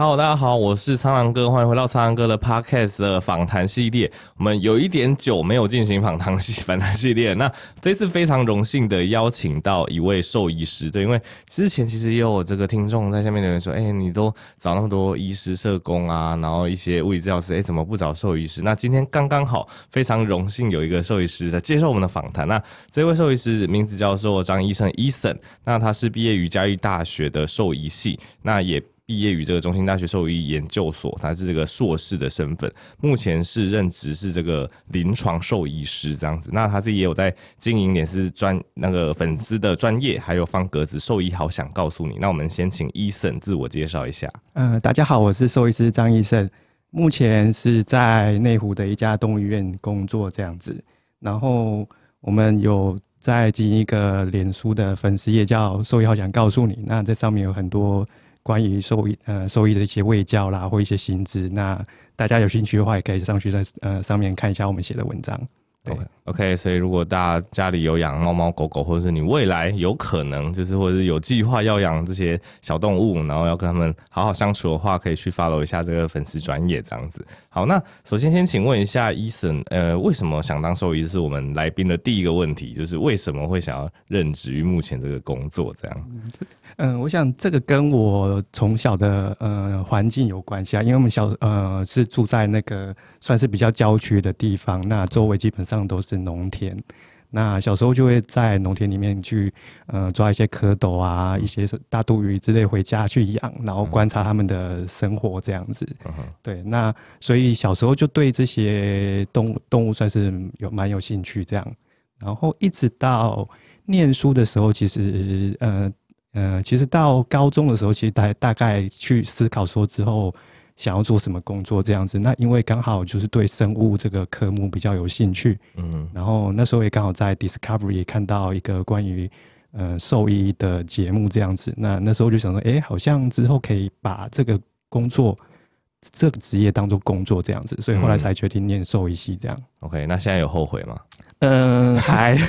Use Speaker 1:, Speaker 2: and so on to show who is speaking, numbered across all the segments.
Speaker 1: 好大家好，我是苍狼哥，欢迎回到苍狼哥的 Podcast 的访谈系列。我们有一点久没有进行访谈系访谈系列，那这次非常荣幸的邀请到一位兽医师，对，因为之前其实也有这个听众在下面留言说，哎、你都找那么多医师、社工啊，然后一些物理治疗师，哎、怎么不找兽医师？那今天刚刚好，非常荣幸有一个兽医师来接受我们的访谈。那这位兽医师名字叫做张医生，Ethan，那他是毕业于嘉义大学的兽医系，那也。毕业于这个中兴大学兽医研究所，他是这个硕士的身份，目前是任职是这个临床兽医师这样子。那他自己也有在经营点是专那个粉丝的专业，还有方格子兽医好想告诉你。那我们先请 Ethan 自我介绍一下。
Speaker 2: 嗯、大家好，我是兽医师张医生，目前是在内湖的一家动物医院工作这样子。然后我们有在经营一个脸书的粉丝页，叫兽医好想告诉你。那这上面有很多。关于兽医呃兽医的一些卫教啦，或一些薪资，那大家有兴趣的话，也可以上去在呃上面看一下我们写的文章。
Speaker 1: OK OK，所以如果大家家里有养猫猫狗狗，或者是你未来有可能就是或者是有计划要养这些小动物，然后要跟他们好好相处的话，可以去 follow 一下这个粉丝专业这样子。好，那首先先请问一下医生呃，为什么想当兽医？这是我们来宾的第一个问题，就是为什么会想要任职于目前这个工作这样？
Speaker 2: 嗯，我想这个跟我从小的呃环境有关系啊，因为我们小呃是住在那个算是比较郊区的地方，那周围基本上都是农田，那小时候就会在农田里面去呃抓一些蝌蚪啊，一些大肚鱼之类回家去养，然后观察他们的生活这样子。嗯、对，那所以小时候就对这些动物动物算是有蛮有兴趣这样，然后一直到念书的时候，其实呃。呃，其实到高中的时候，其实大大概去思考说之后想要做什么工作这样子。那因为刚好就是对生物这个科目比较有兴趣，嗯，然后那时候也刚好在 Discovery 看到一个关于呃兽医的节目这样子。那那时候就想说，哎，好像之后可以把这个工作这个职业当做工作这样子，所以后来才决定念兽医系这样。
Speaker 1: OK，那现在有后悔吗？
Speaker 2: 嗯，还。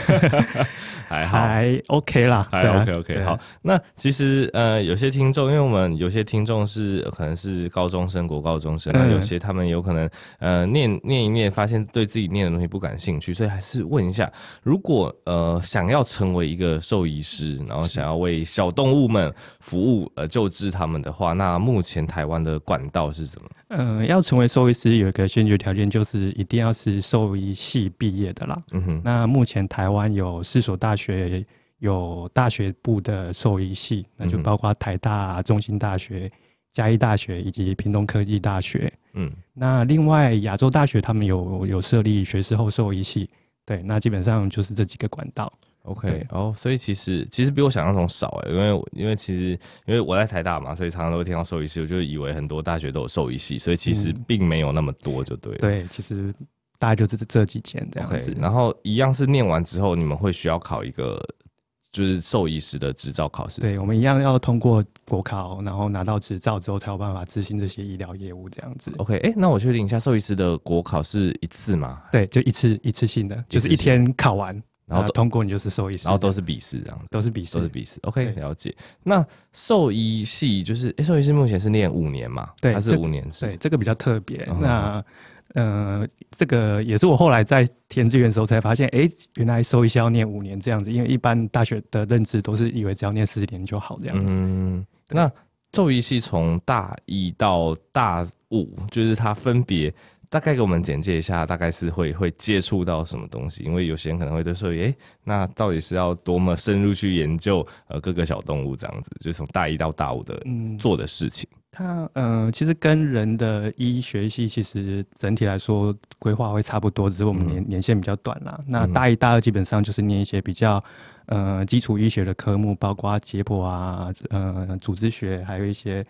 Speaker 1: 还好。
Speaker 2: 还 OK 啦，
Speaker 1: 还 OK OK 好。那其实呃，有些听众，因为我们有些听众是可能是高中生、国高中生，那、嗯、有些他们有可能呃念念一念，发现对自己念的东西不感兴趣，所以还是问一下，如果呃想要成为一个兽医师，然后想要为小动物们服务呃救治他们的话，那目前台湾的管道是什么？
Speaker 2: 嗯，要成为兽医师有一个先决条件，就是一定要是兽医系毕业的啦。嗯哼，那目前台湾有四所大学有大学部的兽医系，那就包括台大、中兴大学、嘉义大学以及屏东科技大学。嗯，那另外亚洲大学他们有有设立学士后兽医系，对，那基本上就是这几个管道。
Speaker 1: OK，哦，所以其实其实比我想象中少哎，因为因为其实因为我在台大嘛，所以常常都会听到兽医系，我就以为很多大学都有兽医系，所以其实并没有那么多，就对了、嗯。
Speaker 2: 对，其实大概就是这几间这样子。
Speaker 1: Okay, 然后一样是念完之后，你们会需要考一个就是兽医师的执照考试。
Speaker 2: 对，我们一样要通过国考，然后拿到执照之后才有办法执行这些医疗业务这样子。
Speaker 1: OK，哎、欸，那我确定一下，兽医师的国考是一次吗？
Speaker 2: 对，就一次一次性的，就是一天考完。然后通过你就是兽医师，
Speaker 1: 然后都是笔试这样子，
Speaker 2: 都是笔试，
Speaker 1: 都是笔试。OK，了解。那兽医系就是，诶，兽医师目前是念五年嘛？
Speaker 2: 对，
Speaker 1: 它是五年制。
Speaker 2: 对，这个比较特别。嗯、那呃，这个也是我后来在填志愿的时候才发现，哎，原来兽医系要念五年这样子，因为一般大学的认知都是以为只要念四年就好这样子。嗯，
Speaker 1: 那兽医系从大一到大五，就是它分别。大概给我们简介一下，大概是会会接触到什么东西？因为有些人可能会对说，诶、欸，那到底是要多么深入去研究呃各个小动物这样子？就从大一到大五的、嗯、做的事情。
Speaker 2: 它嗯、呃，其实跟人的医学系其实整体来说规划会差不多，只是我们年、嗯、年限比较短啦。那大一、大二基本上就是念一些比较呃基础医学的科目，包括解剖啊、呃组织学，还有一些。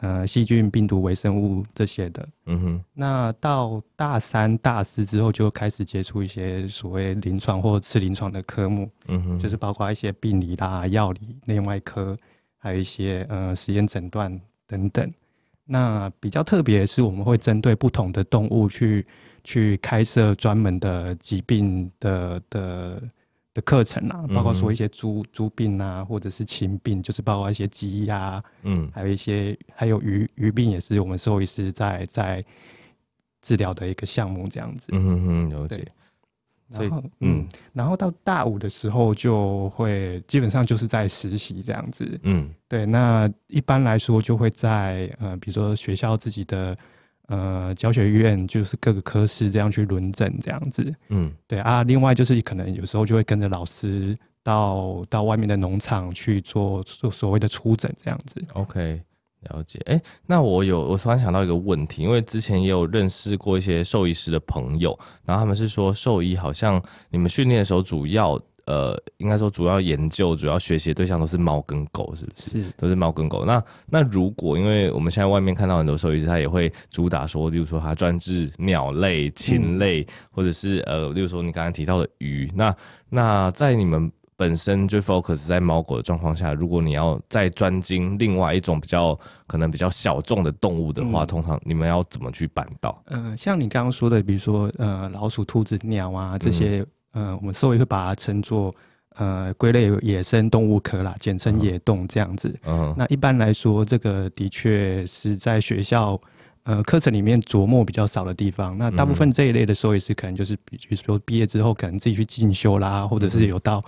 Speaker 2: 呃，细菌、病毒、微生物这些的，嗯哼。那到大三、大四之后，就开始接触一些所谓临床或次临床的科目，嗯哼，就是包括一些病理啦、药理、内外科，还有一些呃实验诊断等等。那比较特别是，我们会针对不同的动物去去开设专门的疾病的的的课程啊，包括说一些猪猪、嗯、病啊，或者是禽病，就是包括一些鸡呀，嗯，还有一些还有鱼鱼病，也是我们兽医师在在治疗的一个项目，这样子。
Speaker 1: 嗯哼哼，了解。
Speaker 2: 然后，嗯，然后到大五的时候，就会基本上就是在实习这样子。嗯，对。那一般来说，就会在呃，比如说学校自己的呃教学院，就是各个科室这样去轮诊这样子。嗯，对啊。另外就是可能有时候就会跟着老师到到外面的农场去做做所谓的出诊这样子。
Speaker 1: OK。了解，哎、欸，那我有，我突然想到一个问题，因为之前也有认识过一些兽医师的朋友，然后他们是说，兽医好像你们训练的时候，主要，呃，应该说主要研究、主要学习的对象都是猫跟狗，是不是？是，都是猫跟狗。那那如果，因为我们现在外面看到很多兽医师，他也会主打说，例如说他专治鸟类、禽类，嗯、或者是呃，例如说你刚刚提到的鱼，那那在你们。本身就 focus 在猫狗的状况下，如果你要再专精另外一种比较可能比较小众的动物的话，嗯、通常你们要怎么去办到？
Speaker 2: 嗯、呃，像你刚刚说的，比如说呃老鼠、兔子、鸟啊这些，嗯、呃，我们兽医会把它称作呃归类野生动物科啦，简称野动这样子。嗯，那一般来说，这个的确是在学校呃课程里面琢磨比较少的地方。那大部分这一类的兽医师可能就是比如说毕业之后可能自己去进修啦，或者是有到。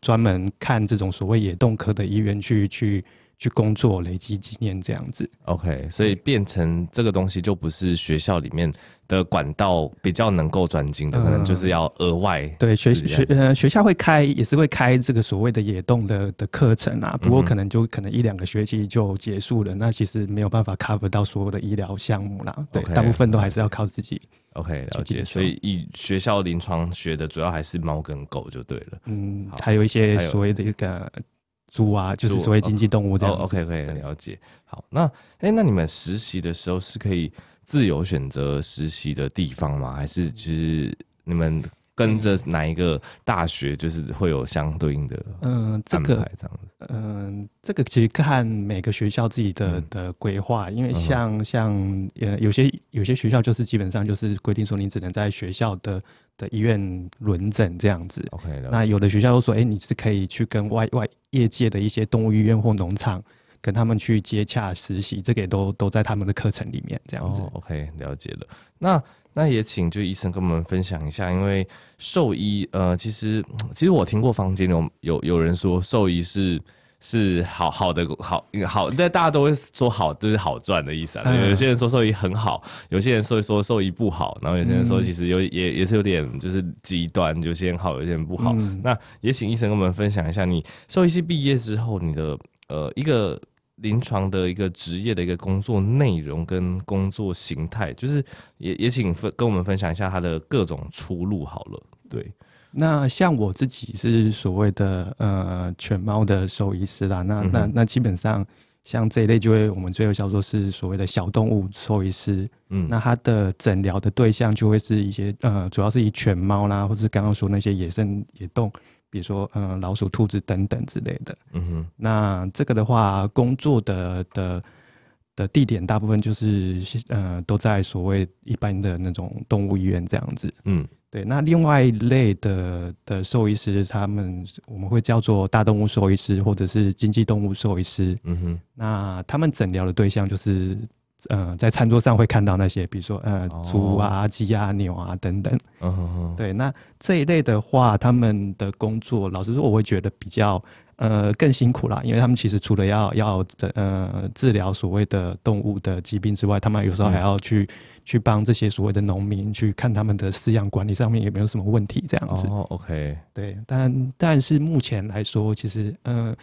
Speaker 2: 专门看这种所谓野动科的医院去去去工作，累积经验这样子。
Speaker 1: OK，所以变成这个东西就不是学校里面的管道比较能够专精的，可能就是要额外、嗯。对，学学呃学校会开也是会开这个所谓的野动的的课程啊，不过可能就可能一两个学期就结束了，那其实没有办法 cover 到所有的医疗项目啦。对，okay, 大部分都还是要靠自己。OK，了解。所以以学校临床学的主要还是猫跟狗就对了。
Speaker 2: 嗯，还有一些所谓的一个猪啊，就是所谓经济动物这样子。
Speaker 1: OK，可以了解。好，那哎、欸，那你们实习的时候是可以自由选择实习的地方吗？还是就是你们？跟着哪一个大学，就是会有相对应的嗯，这个这样子，
Speaker 2: 嗯，这个其实看每个学校自己的的规划，因为像像呃有些有些学校就是基本上就是规定说你只能在学校的的医院轮诊这样子。OK，那有的学校都说，哎，你是可以去跟外外业界的一些动物医院或农场跟他们去接洽实习，这个也都都在他们的课程里面这样子。
Speaker 1: OK，了解了。那那也请就医生跟我们分享一下，因为兽医呃，其实其实我听过坊间有有有人说兽医是是好好的好好，但大家都会说好就是好赚的意思啊。嗯、有些人说兽医很好，有些人说说兽医不好，然后有些人说其实有也也是有点就是极端，有些人好，有些人不好。嗯、那也请医生跟我们分享一下，你兽医系毕业之后，你的呃一个。临床的一个职业的一个工作内容跟工作形态，就是也也请分跟我们分享一下它的各种出路好了。对，
Speaker 2: 那像我自己是所谓的呃犬猫的兽医师啦，那、那那基本上像这一类就会我们最后叫做是所谓的小动物兽医师。嗯，那他的诊疗的对象就会是一些呃主要是以犬猫啦，或是刚刚说那些野生野动。比如说，嗯、呃，老鼠、兔子等等之类的。嗯哼。那这个的话，工作的的的地点大部分就是，呃，都在所谓一般的那种动物医院这样子。嗯，对。那另外一类的的兽医师，他们我们会叫做大动物兽医师，或者是经济动物兽医师。嗯哼。那他们诊疗的对象就是。呃，在餐桌上会看到那些，比如说呃，猪啊、鸡啊、牛啊等等。嗯哼哼。对，那这一类的话，他们的工作，老实说，我会觉得比较呃更辛苦啦，因为他们其实除了要要呃治疗所谓的动物的疾病之外，他们有时候还要去、嗯、去帮这些所谓的农民去看他们的饲养管理上面有没有什么问题这样子。
Speaker 1: 哦，OK。
Speaker 2: 对，但但是目前来说，其实呃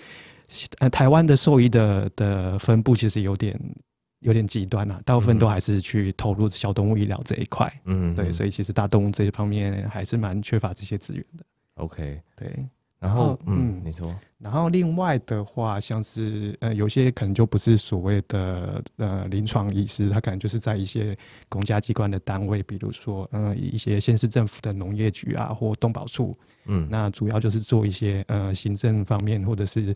Speaker 2: 呃台湾的兽医的的分布其实有点。有点极端了，大部分都还是去投入小动物医疗这一块。嗯，对，所以其实大动物这一方面还是蛮缺乏这些资源的。
Speaker 1: OK，
Speaker 2: 对。
Speaker 1: 然后，嗯，你说。
Speaker 2: 然后另外的话，像是呃，有些可能就不是所谓的呃临床医师，他可能就是在一些公家机关的单位，比如说呃一些县市政府的农业局啊，或动保处。嗯，那主要就是做一些呃行政方面或者是。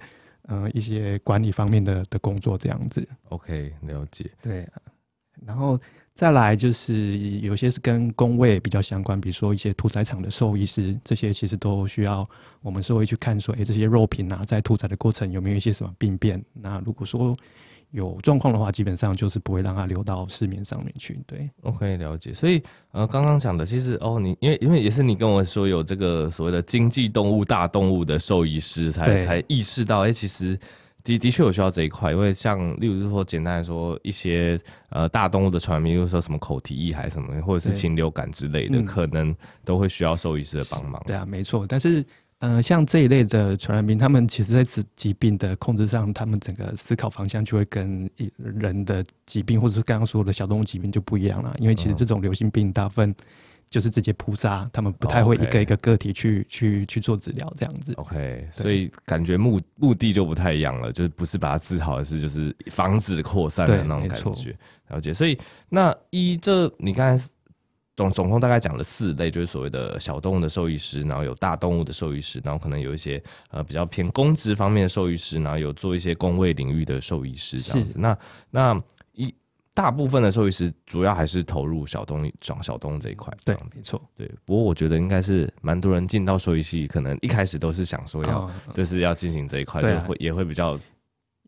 Speaker 2: 嗯、呃，一些管理方面的的工作这样子。
Speaker 1: OK，了解。
Speaker 2: 对，然后再来就是有些是跟工位比较相关，比如说一些屠宰场的兽医师，这些其实都需要我们兽医去看说，诶，这些肉品啊，在屠宰的过程有没有一些什么病变？那如果说有状况的话，基本上就是不会让它流到市面上面去。对
Speaker 1: ，OK，了解。所以呃，刚刚讲的其实哦，你因为因为也是你跟我说有这个所谓的经济动物大动物的兽医师才，才才意识到，哎、欸，其实的的确有需要这一块。因为像例如说，简单来说，一些呃大动物的传染病，比如说什么口蹄疫还是什么，或者是禽流感之类的，可能都会需要兽医师的帮忙。
Speaker 2: 对啊，没错。但是嗯、呃，像这一类的传染病，他们其实在此疾病的控制上，他们整个思考方向就会跟人的疾病，或者是刚刚说的小动物疾病就不一样了。因为其实这种流行病大部分就是直接扑杀，他们不太会一个一个个体去、哦 okay、去去做治疗这样子。
Speaker 1: OK，所以感觉目目的就不太一样了，就是不是把它治好，而是就是防止扩散的那种感觉。了解。所以那一这你刚才。总总共大概讲了四类，就是所谓的小动物的兽医师，然后有大动物的兽医师，然后可能有一些呃比较偏公职方面的兽医师，然后有做一些公卫领域的兽医师这样子。那那一大部分的兽医师主要还是投入小动物长小动物这一块。
Speaker 2: 对，没错。
Speaker 1: 对，不过我觉得应该是蛮多人进到兽医系，可能一开始都是想说要就是要进行这一块，就会也会比较。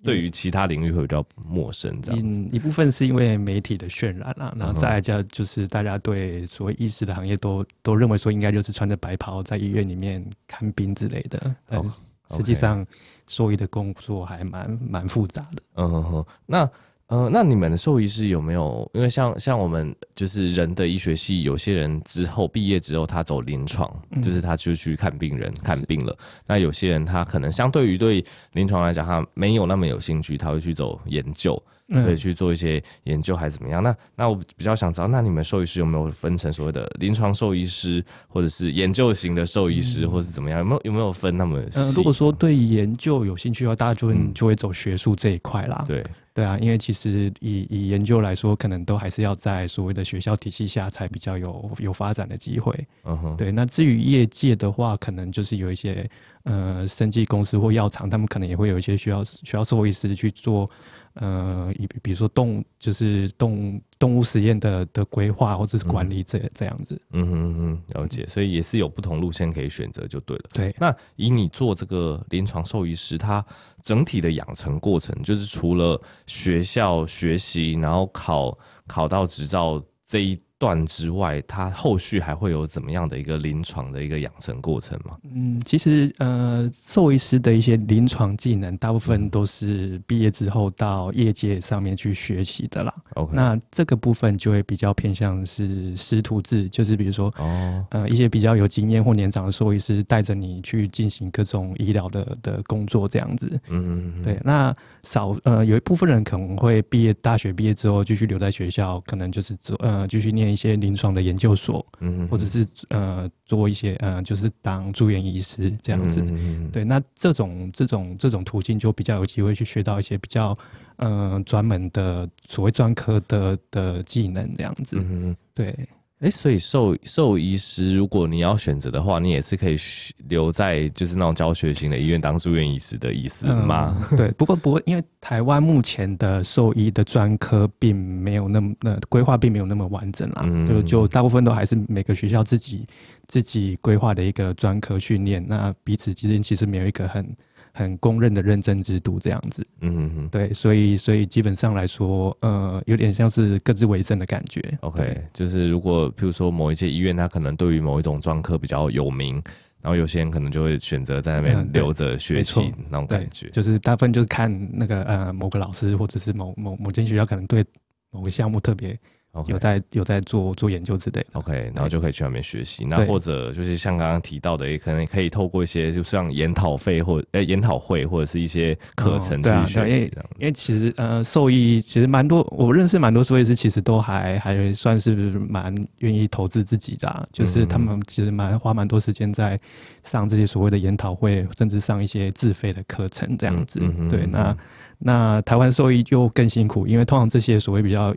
Speaker 1: 对于其他领域会比较陌生，这样子。
Speaker 2: 一部分是因为媒体的渲染啊，然后再加就就是大家对所谓医师的行业都都认为说应该就是穿着白袍在医院里面看病之类的，但实际上兽医的工作还蛮蛮复杂的。
Speaker 1: 嗯哼哼，那。呃，那你们的兽医师有没有？因为像像我们就是人的医学系，有些人之后毕业之后，他走临床，嗯，就是他就去看病人看病了。那有些人他可能相对于对临床来讲，他没有那么有兴趣，他会去走研究。对，去做一些研究还是怎么样？那那我比较想知道，那你们兽医师有没有分成所谓的临床兽医师，或者是研究型的兽医师，嗯、或者是怎么样？有没有有没有分那
Speaker 2: 么如果说对研究有兴趣的话，大家就会、嗯、就会走学术这一块啦。
Speaker 1: 对
Speaker 2: 对啊，因为其实以以研究来说，可能都还是要在所谓的学校体系下才比较有有发展的机会。嗯哼。对，那至于业界的话，可能就是有一些呃生技公司或药厂，他们可能也会有一些需要需要兽医师去做。呃，比比如说动就是动动物实验的的规划或者是管理这、嗯、这样子，
Speaker 1: 嗯哼嗯，了解，所以也是有不同路线可以选择就对了。
Speaker 2: 对，
Speaker 1: 那以你做这个临床兽医师，他整体的养成过程，就是除了学校学习，然后考考到执照这一。段之外，它后续还会有怎么样的一个临床的一个养成过程吗？
Speaker 2: 嗯，其实呃，兽医师的一些临床技能，大部分都是毕业之后到业界上面去学习的啦。OK，那这个部分就会比较偏向是师徒制，就是比如说哦，呃，一些比较有经验或年长的兽医师带着你去进行各种医疗的的工作，这样子。嗯嗯嗯。对，那少呃，有一部分人可能会毕业，大学毕业之后继续留在学校，可能就是做呃继续念。一些临床的研究所，嗯，或者是呃做一些呃，就是当住院医师这样子，嗯，对，那这种这种这种途径就比较有机会去学到一些比较呃专门的所谓专科的的技能这样子，嗯，对。
Speaker 1: 哎、欸，所以兽兽医师，如果你要选择的话，你也是可以留在就是那种教学型的医院当住院医师的意思吗？
Speaker 2: 嗯、对，不过不过，因为台湾目前的兽医的专科并没有那么那规划并没有那么完整啦，嗯、就就大部分都还是每个学校自己自己规划的一个专科训练，那彼此之间其实没有一个很。很公认的认证制度这样子，嗯哼哼，对，所以所以基本上来说，呃，有点像是各自为政的感觉。
Speaker 1: OK，就是如果譬如说某一些医院，它可能对于某一种专科比较有名，然后有些人可能就会选择在那边留着学习、嗯、那种感觉。
Speaker 2: 就是大部分就是看那个呃某个老师或者是某某某间学校可能对某个项目特别。有在有在做做研究之类的
Speaker 1: ，OK，然后就可以去那边学习。那或者就是像刚刚提到的，也可能可以透过一些，就像研讨会或呃研讨会或者是一些课程去学习、哦。因为
Speaker 2: 因为其实呃受益其实蛮多，我认识蛮多兽医师，其实都还还算是蛮愿意投资自己的、啊，就是他们其实蛮花蛮多时间在上这些所谓的研讨会，甚至上一些自费的课程这样子。对，那。那台湾兽医就更辛苦，因为通常这些所谓比较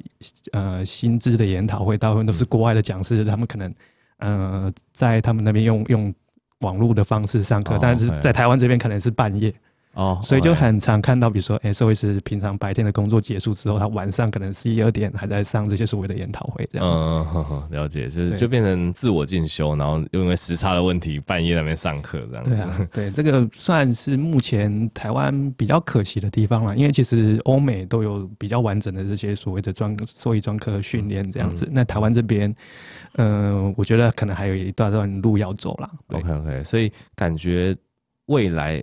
Speaker 2: 呃薪资的研讨会，大部分都是国外的讲师，他们可能呃在他们那边用用网络的方式上课，哦，但是在台湾这边可能是半夜，
Speaker 1: 哦，
Speaker 2: 所以就很常看到，比如说，哎、欸，兽医师平常白天的工作结束之后，他晚上可能十一二点还在上这些所谓的研讨会这样子。
Speaker 1: 嗯呵呵，了解，就是就变成自我进修，然后因为时差的问题，半夜那边上课这样子。
Speaker 2: 对啊，对，这个算是目前台湾比较可惜的地方了，因为其实欧美都有比较完整的这些所谓的专兽医专科训练这样子。嗯、那台湾这边，嗯、呃，我觉得可能还有一段段路要走了。
Speaker 1: OK OK，所以感觉未来。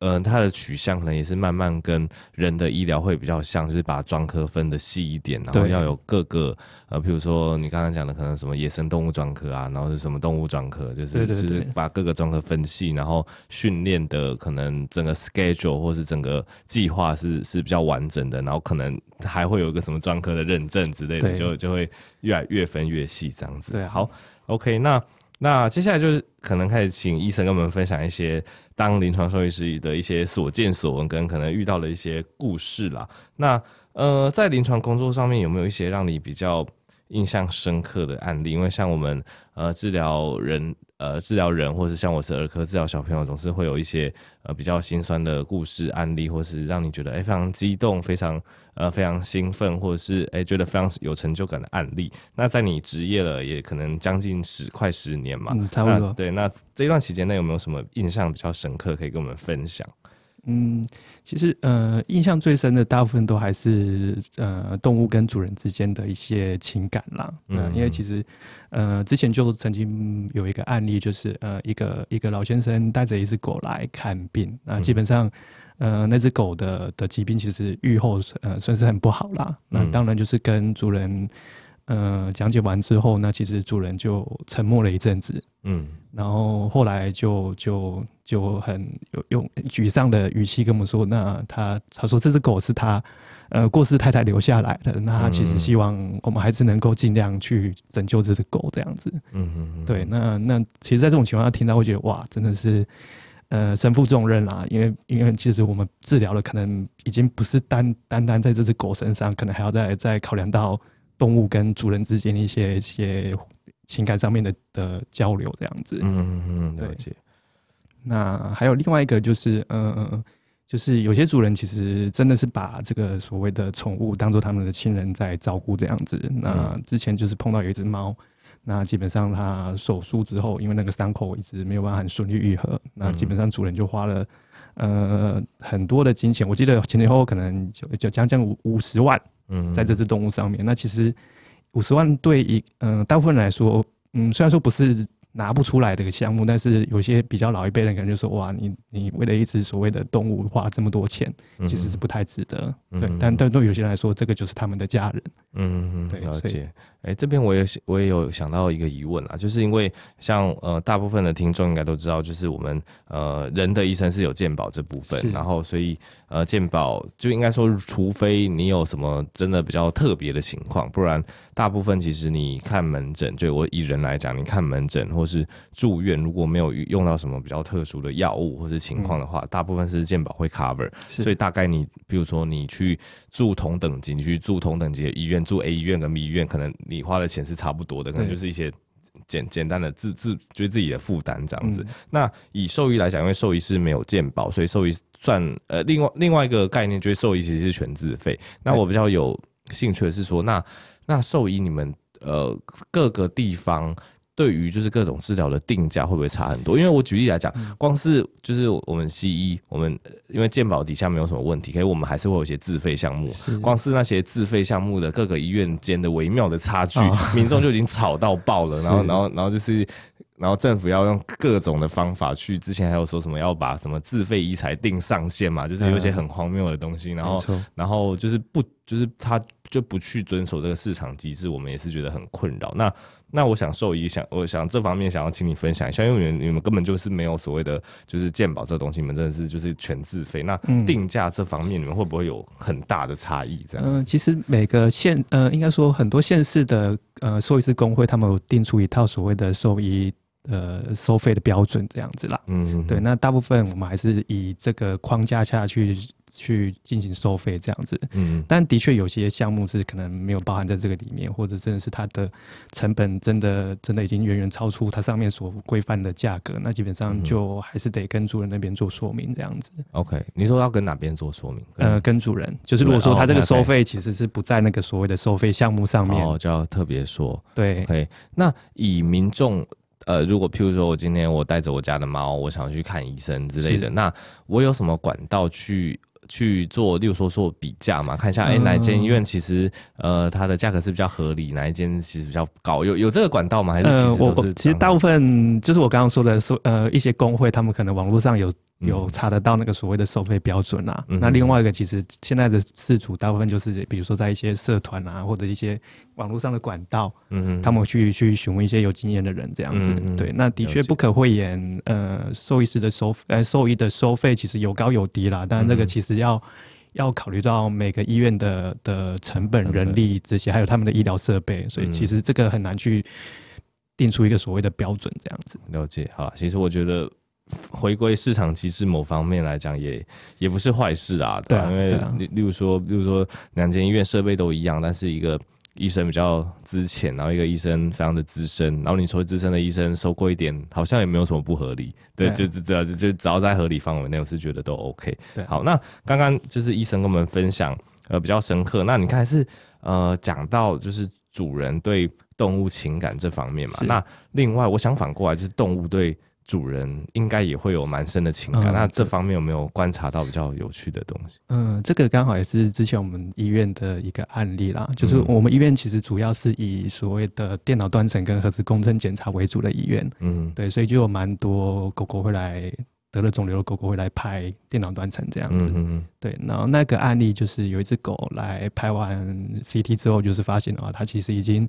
Speaker 1: 嗯、呃，它的取向可能也是慢慢跟人的医疗会比较像，就是把专科分的细一点，然后要有各个呃，比如说你刚刚讲的可能什么野生动物专科啊，然后是什么动物专科，就是就是把各个专科分细，然后训练的可能整个 schedule 或是整个计划是是比较完整的，然后可能还会有一个什么专科的认证之类的，就就会越来越分越细这样子。对，好，OK，那那接下来就是可能开始请医生跟我们分享一些。当临床兽医师的一些所见所闻跟可能遇到的一些故事啦，那呃，在临床工作上面有没有一些让你比较印象深刻的案例？因为像我们呃治疗人。呃，治疗人，或是像我是儿科治疗小朋友，总是会有一些呃比较心酸的故事案例，或是让你觉得哎、非常激动、非常呃非常兴奋，或者是诶、欸、觉得非常有成就感的案例。那在你职业了也可能将近十快十年嘛，
Speaker 2: 嗯，差不多。
Speaker 1: 对，那这段期间内有没有什么印象比较深刻可以跟我们分享？
Speaker 2: 嗯，其实呃，印象最深的大部分都还是呃动物跟主人之间的一些情感啦。嗯、呃，因为其实呃之前就曾经有一个案例，就是呃一个一个老先生带着一只狗来看病，那基本上、嗯、呃那只狗的的疾病其实愈后呃算是很不好啦。那当然就是跟主人。呃，讲解完之后，那其实主人就沉默了一阵子，嗯，然后后来就就就很有用沮丧的语气跟我们说，那他他说这只狗是他呃过世太太留下来的，那他其实希望我们还是能够尽量去拯救这只狗这样子，嗯嗯嗯，对，那那其实，在这种情况下听到会觉得哇，真的是呃身负重任啦，因为因为其实我们治疗了可能已经不是单单单在这只狗身上，可能还要再再考量到。动物跟主人之间的一些一些情感上面的的交流，这样子。嗯嗯，了解。那还有另外一个就是，呃，就是有些主人其实真的是把这个所谓的宠物当做他们的亲人在照顾，这样子。那之前就是碰到有一只猫，那基本上它手术之后，因为那个伤口一直没有办法很顺利愈合，那基本上主人就花了呃很多的金钱，我记得前前后后可能就就将近五五十万。嗯，在这只动物上面，那其实五十万对一嗯、呃、大部分人来说，嗯，虽然说不是。拿不出来的一个项目，但是有些比较老一辈人可能就说：“哇，你你为了一只所谓的动物花这么多钱，其实是不太值得。嗯”对，但但对有些人来说，这个就是他们的家人。嗯嗯，对，了解。
Speaker 1: 哎、欸，这边我也我也有想到一个疑问啊，就是因为像呃大部分的听众应该都知道，就是我们呃人的医生是有健保这部分，然后所以呃健保就应该说，除非你有什么真的比较特别的情况，不然大部分其实你看门诊，就我以人来讲，你看门诊。或是住院，如果没有用到什么比较特殊的药物或是情况的话，嗯，大部分是健保会 cover。所以大概你，比如说你去住同等级，你去住同等级的医院，住 A 医院跟 B 医院，可能你花的钱是差不多的，可能就是一些简简单的自自就是自己的负担这样子。嗯，那以兽医来讲，因为兽医是没有健保，所以兽医算呃另外另外一个概念，就是兽医其实是全自费。那我比较有兴趣的是说，那那兽医你们呃各个地方。对于就是各种治疗的定价会不会差很多？因为我举例来讲，光是就是我们西医，我们因为健保底下没有什么问题，可是我们还是会有一些自费项目。光是那些自费项目的各个医院间的微妙的差距，民众就已经吵到爆了。然后，然后，然后就是，然后政府要用各种的方法去，之前还有说什么要把什么自费医材定上限嘛，就是有一些很荒谬的东西。然后，然后就是不，就是他就不去遵守这个市场机制，我们也是觉得很困扰。那那我想兽医想，我想这方面想要请你分享一下，因为你们你们根本就是没有所谓的就是健保这东西，你们真的是就是全自费。那定价这方面，你们会不会有很大的差异？这样？嗯、
Speaker 2: 呃，其实每个县呃，应该说很多县市的呃兽医师工会，他们有定出一套所谓的兽医呃收费的标准这样子啦。嗯，对。那大部分我们还是以这个框架下去去进行收费这样子。
Speaker 1: 嗯，
Speaker 2: 但的确有些项目是可能没有包含在这个里面，或者真的是它的成本真的真的已经远远超出它上面所规范的价格，那基本上就还是得跟主人那边做说明这样子。
Speaker 1: OK，你说要跟哪边做说明？
Speaker 2: 呃，跟主人，就是如果说他这个收费其实是不在那个所谓的收费项目上面，
Speaker 1: 哦，就要特别说。
Speaker 2: 对
Speaker 1: ，OK，那以民众。呃，如果譬如说我今天我带着我家的猫，我想要去看医生之类的，那我有什么管道去去做？例如说做比价嘛，看一下哎、欸、哪一间医院其实呃它的价格是比较合理，哪一间其实比较高？有有这个管道吗？还是其实
Speaker 2: 呃我其实大部分就是我刚刚说的说呃一些工会，他们可能网络上有。有查得到那个所谓的收费标准啊，嗯、那另外一个其实现在的事主大部分就是，比如说在一些社团啊，或者一些网络上的管道，嗯，他们去去询问一些有经验的人这样子，嗯、对，那的确不可讳言，呃，兽医师的收呃兽医的收费其实有高有低啦，但那个其实要、嗯、要考虑到每个医院的的成本、人力这些，还有他们的医疗设备，所以其实这个很难去定出一个所谓的标准这样子。
Speaker 1: 了解，好，其实我觉得。回归市场机制某方面来讲，也也不是坏事啊，对，因为例例如说，例如说两间医院设备都一样，但是一个医生比较资浅，然后一个医生非常的资深，然后你说资深的医生收贵一点，好像也没有什么不合理，对，就只要就就只要在合理范围内，我是觉得都 OK。对，好，那刚刚就是医生跟我们分享，呃，比较深刻。那你看是呃讲到就是主人对动物情感这方面嘛，那另外我想反过来就是动物对。主人应该也会有蛮深的情感，嗯，那这方面有没有观察到比较有趣的东西？
Speaker 2: 嗯，这个刚好也是之前我们医院的一个案例啦，就是我们医院其实主要是以所谓的电脑断层跟核磁共振检查为主的医院，嗯，对，所以就有蛮多狗狗会来得了肿瘤的狗狗会来拍电脑断层这样子，嗯，对，然后那个案例就是有一只狗来拍完 CT 之后，就是发现的话，它其实已经。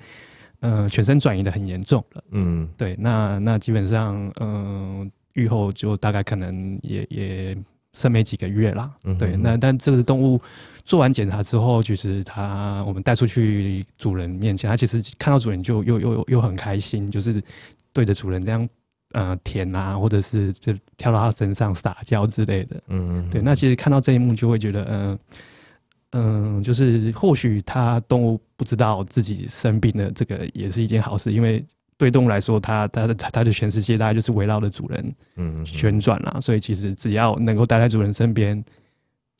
Speaker 2: 嗯、呃，全身转移的很严重了。嗯，对，那那基本上，嗯、呃，预后就大概可能也也剩没几个月啦。嗯，对，那但这个动物做完检查之后，其实它我们带出去主人面前，它其实看到主人就又又又很开心，就是对着主人这样呃舔啊，或者是就跳到他身上撒娇之类的。嗯，对，那其实看到这一幕就会觉得，嗯、呃。嗯，就是或许它动物不知道自己生病了，这个也是一件好事，因为对动物来说，它它的它的全世界大概就是围绕着主人嗯旋转啦，所以其实只要能够待在主人身边。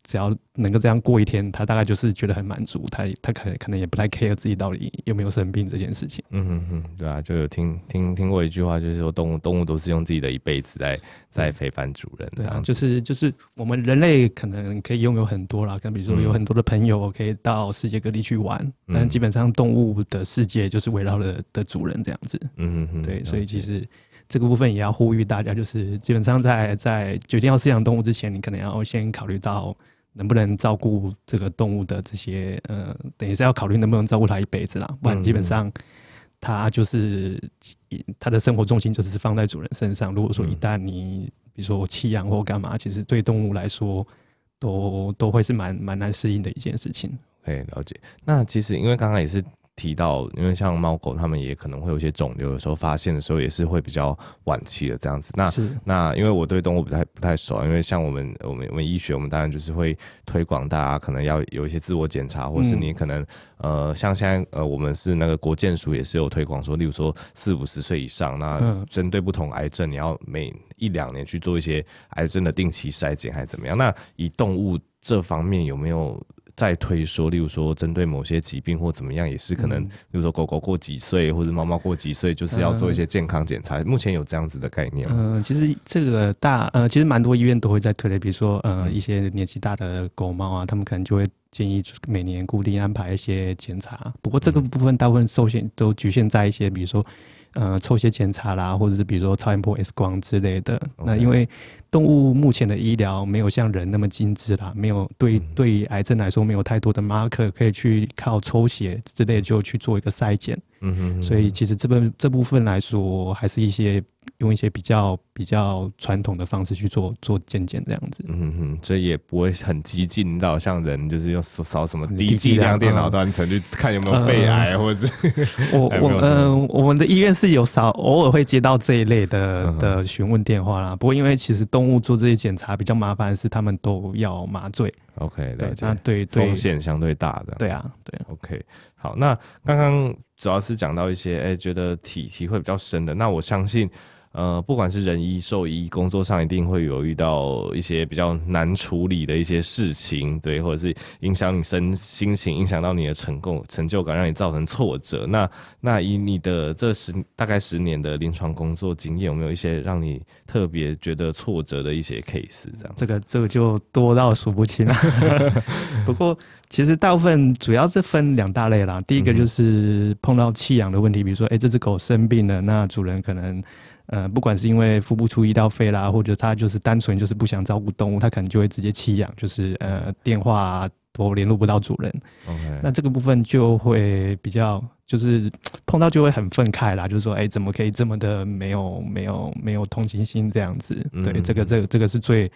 Speaker 2: 只要能够这样过一天，他大概就是觉得很满足。他他可能可能也不太 care 自己到底有没有生病这件事情。
Speaker 1: 嗯嗯嗯，对啊，就有听听听过一句话，就是说动物动物都是用自己的一辈子在在陪伴主人。
Speaker 2: 对啊，就是就是我们人类可能可以拥有很多啦，跟比如说有很多的朋友可以到世界各地去玩，嗯、但基本上动物的世界就是围绕着的主人这样子。嗯哼哼，对，所以其实这个部分也要呼吁大家，就是基本上在在决定要饲养动物之前，你可能要先考虑到。能不能照顾这个动物的这些，呃，等于是要考虑能不能照顾它一辈子啦，不然基本上它就是它的生活重心就是放在主人身上。如果说一旦你比如说弃养或干嘛，其实对动物来说都都会是蛮蛮难适应的一件事情。
Speaker 1: 可以了解。那其实因为刚刚也是。提到，因为像猫狗，它们也可能会有一些肿瘤，有时候发现的时候也是会比较晚期的这样子。那那因为我对动物不太不太熟，因为像我们我们我们医学，我们当然就是会推广大家可能要有一些自我检查，或是你可能、嗯、呃像现在呃我们是那个国健署也是有推广说，例如说四五十岁以上，那针对不同癌症，你要每一两年去做一些癌症的定期筛检还是怎么样？那以动物这方面有没有？再推说，例如说针对某些疾病或怎么样，也是可能，比如说狗狗过几岁或者猫猫过几岁，就是要做一些健康检查。目前有这样子的概念吗？
Speaker 2: 嗯，其实这个大呃，其实蛮多医院都会在推的，比如说呃一些年纪大的狗猫啊，他们可能就会建议每年固定安排一些检查。不过这个部分大部分受限都局限在一些，比如说呃抽血检查啦，或者是比如说超音波 X 光之类的。那因为动物目前的医疗没有像人那么精致啦，没有对对于癌症来说没有太多的 marker 可以去靠抽血之类就去做一个筛检。嗯哼，所以其实这部这部分来说，还是一些用一些比较比较传统的方式去做做健检这样子。
Speaker 1: 嗯哼，所以也不会很激进到像人就是用扫什么低剂量电脑断层去看有没有肺癌，或者是
Speaker 2: 我 我嗯，我们的医院是有扫偶尔会接到这一类的的询问电话啦。不过因为其实动物做这些检查比较麻烦的，是他们都要麻醉。
Speaker 1: OK，
Speaker 2: 对，
Speaker 1: 那
Speaker 2: 对对，
Speaker 1: 风险相对大的。
Speaker 2: 对啊，对。
Speaker 1: OK，好，那刚刚主要是讲到一些，哎、欸，觉得体体会比较深的，那我相信。呃，不管是人医、兽医，工作上一定会有遇到一些比较难处理的一些事情，对，或者是影响你身心情，影响到你的成功成就感，让你造成挫折。那那以你的这十大概十年的临床工作经验，有没有一些让你特别觉得挫折的一些 case？这样，
Speaker 2: 这个这个就多到数不清了。不过其实大部分主要是分两大类啦。第一个就是碰到弃养的问题，比如说，哎、欸，这只狗生病了，那主人可能。呃，不管是因为付不出医疗费啦，或者他就是单纯就是不想照顾动物，他可能就会直接弃养，就是呃电话都联络不到主人。那这个部分就会比较就是碰到就会很愤慨啦，就是说，哎、欸，怎么可以这么的没有没有没有同情心这样子？嗯、对，这个这个这个是最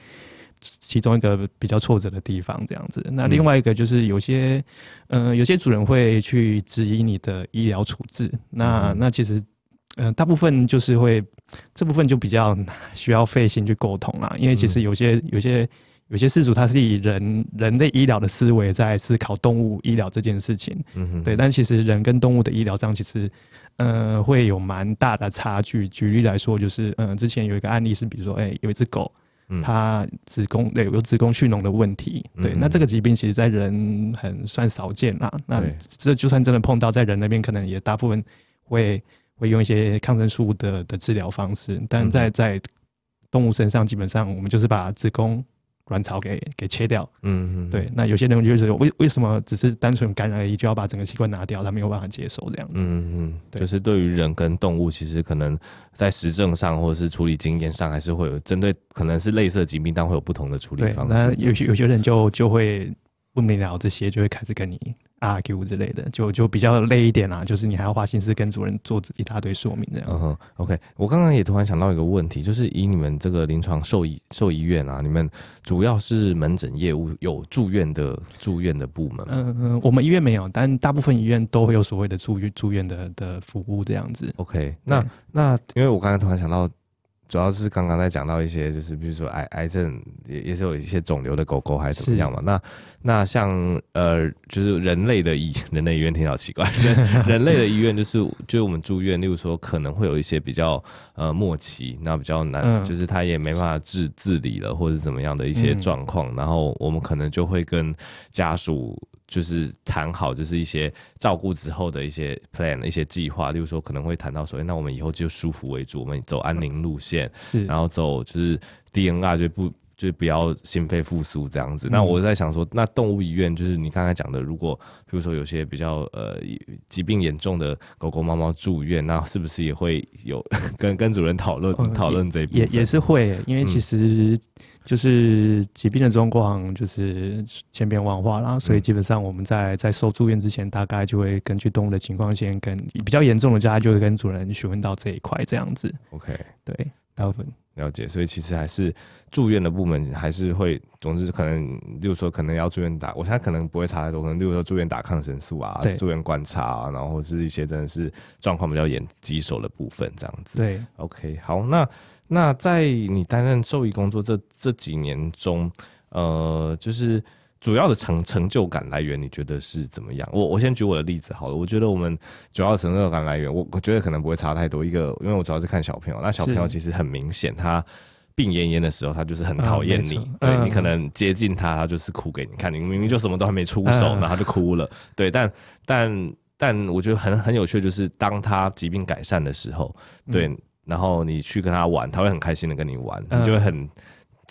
Speaker 2: 其中一个比较挫折的地方，这样子。那另外一个就是有些嗯、呃、有些主人会去质疑你的医疗处置，那、嗯、那其实。嗯、呃，大部分就是会这部分就比较需要费心去沟通啦，因为其实有些有些有些饲主他是以人人类医疗的思维在思考动物医疗这件事情，嗯哼，对，但其实人跟动物的医疗上其实呃会有蛮大的差距。举例来说，就是嗯、呃，之前有一个案例是，比如说，哎、欸，有一只狗，它子宫对有子宫蓄脓的问题，对，那这个疾病其实在人很算少见啦，那这就算真的碰到，在人那边可能也大部分会。会用一些抗生素的的治疗方式，但在在动物身上，基本上我们就是把子宫卵巢给给切掉。嗯嗯，对。那有些人就是为为什么只是单纯感染而已，就要把整个器官拿掉，他没有办法接受这样子。嗯嗯，对。就是对于人跟动物，其实可能在实证上或者是处理经验上，还是会有针对可能是类似的疾病，但会有不同的处理方式。那有些有些人就就会不明了这些，就会开始跟你。argue 之类的，就就比较累一点啦。就是你还要花心思跟主任做一大堆说明这样。嗯哼
Speaker 1: ，OK。我刚刚也突然想到一个问题，就是以你们这个临床兽医兽医院啊，你们主要是门诊业务，有住院的住院的部门？
Speaker 2: 嗯嗯，我们医院没有，但大部分医院都会有所谓的住院住院的的服务这样子。
Speaker 1: OK，那那因为我刚才突然想到。主要是刚刚在讲到一些，就是比如说癌癌症也也是有一些肿瘤的狗狗还是怎么样嘛？那那像呃，就是人类的医人类医院听起来好奇怪，人人类的医院就是就是我们住院，例如说可能会有一些比较呃末期，那比较难，嗯、就是他也没办法治治理了，或者怎么样的一些状况，嗯、然后我们可能就会跟家属。就是谈好，就是一些照顾之后的一些 plan 一些计划，例如说可能会谈到说，那我们以后就舒服为主，我们走安宁路线，是，然后走就是 DNR 就不就不要心肺复苏这样子。嗯、那我在想说，那动物医院就是你刚才讲的，如果比如说有些比较呃疾病严重的狗狗猫猫住院，那是不是也会有 跟跟主人讨论讨论这一部分？
Speaker 2: 也也是会，因为其实。嗯就是疾病的状况就是千变万化啦，所以基本上我们在在收住院之前，大概就会根据动物的情况，先跟比较严重的家就会跟主人询问到这一块这样子。
Speaker 1: OK，
Speaker 2: 对，大部分
Speaker 1: 了解。所以其实还是住院的部门还是会，总之可能，例如说可能要住院打，我现在可能不会查太多，可能例如说住院打抗生素啊，对住院观察啊，然后是一些真的是状况比较严棘手的部分这样子。
Speaker 2: 对
Speaker 1: ，OK，好，那。那在你担任兽医工作这这几年中，呃，就是主要的成成就感来源，你觉得是怎么样？我我先举我的例子好了。我觉得我们主要的成就感来源，我我觉得可能不会差太多。一个，因为我主要是看小朋友，那小朋友其实很明显，他病恹恹的时候，他就是很讨厌你。嗯、对、嗯、你可能接近他，他就是哭给你看。你明明就什么都还没出手，然后他就哭了。对，但但但我觉得很很有趣，就是当他疾病改善的时候，对。嗯然后你去跟他玩，他会很开心的跟你玩，嗯、你就会很